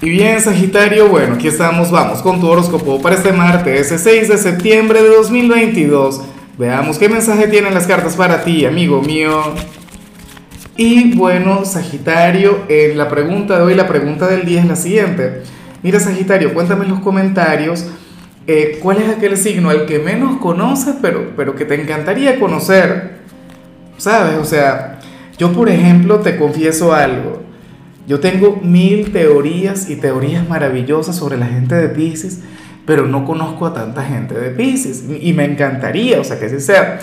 Y bien, Sagitario, bueno, aquí estamos, vamos con tu horóscopo para este martes, 6 de septiembre de 2022. Veamos qué mensaje tienen las cartas para ti, amigo mío. Y bueno, Sagitario, eh, la pregunta de hoy, la pregunta del día es la siguiente. Mira, Sagitario, cuéntame en los comentarios eh, cuál es aquel signo al que menos conoces, pero, pero que te encantaría conocer. ¿Sabes? O sea, yo por ejemplo te confieso algo. Yo tengo mil teorías y teorías maravillosas sobre la gente de Pisces, pero no conozco a tanta gente de Pisces y me encantaría, o sea, que así sea.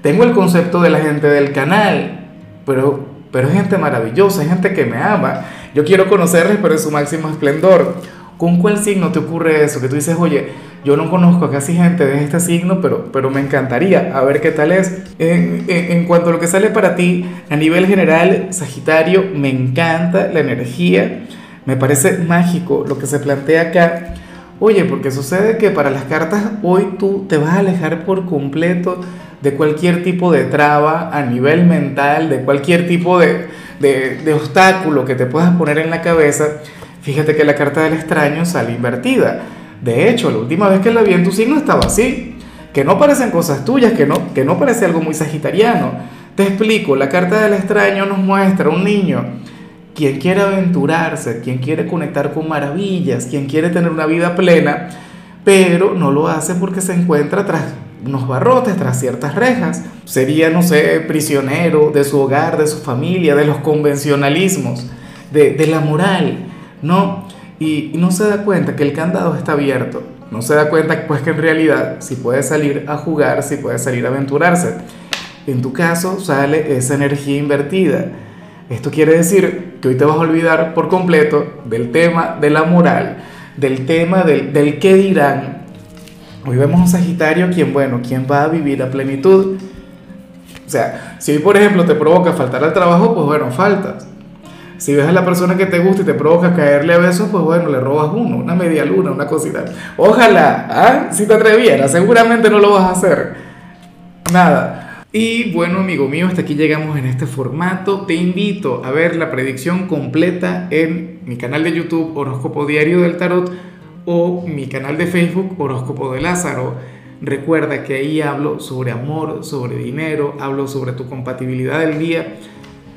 Tengo el concepto de la gente del canal, pero, pero es gente maravillosa, es gente que me ama. Yo quiero conocerles, pero en su máximo esplendor. ¿Con cuál signo te ocurre eso? Que tú dices, oye, yo no conozco casi gente de este signo, pero, pero me encantaría a ver qué tal es. En, en, cuanto a lo que sale para ti, a nivel general, Sagitario, me encanta la energía, me parece mágico lo que se plantea acá. Oye, porque sucede que para las cartas hoy tú te vas a alejar por completo de cualquier tipo de traba a nivel mental, de cualquier tipo de, de, de obstáculo que te puedas poner en la cabeza Fíjate que la carta del extraño sale invertida. De hecho, la última vez que la vi en tu signo estaba así. Que no parecen cosas tuyas, que no, que no parece algo muy sagitariano. Te explico, la carta del extraño nos muestra un niño quien quiere aventurarse, quien quiere conectar con maravillas, quien quiere tener una vida plena, pero no lo hace porque se encuentra tras unos barrotes, tras ciertas rejas. Sería, no sé, prisionero de su hogar, de su familia, de los convencionalismos, de, de la moral. No, y, no se da cuenta que el candado está abierto. No se da cuenta pues que en realidad si puede salir a jugar, si puede salir a aventurarse. En tu caso sale esa energía invertida. Esto quiere decir que hoy te vas a olvidar por completo del tema de la moral, del tema del, del qué dirán. Hoy vemos un Sagitario quien, bueno, quien va a vivir a plenitud. O sea, si hoy, por ejemplo, te provoca faltar al trabajo, pues bueno, faltas. Si ves a la persona que te gusta y te provoca caerle a besos, pues bueno, le robas uno, una media luna, una cosita. Ojalá, ¿ah? si te atrevieras, seguramente no lo vas a hacer. Nada. Y bueno, amigo mío, hasta aquí llegamos en este formato. Te invito a ver la predicción completa en mi canal de YouTube Horóscopo Diario del Tarot o mi canal de Facebook Horóscopo de Lázaro. Recuerda que ahí hablo sobre amor, sobre dinero, hablo sobre tu compatibilidad del día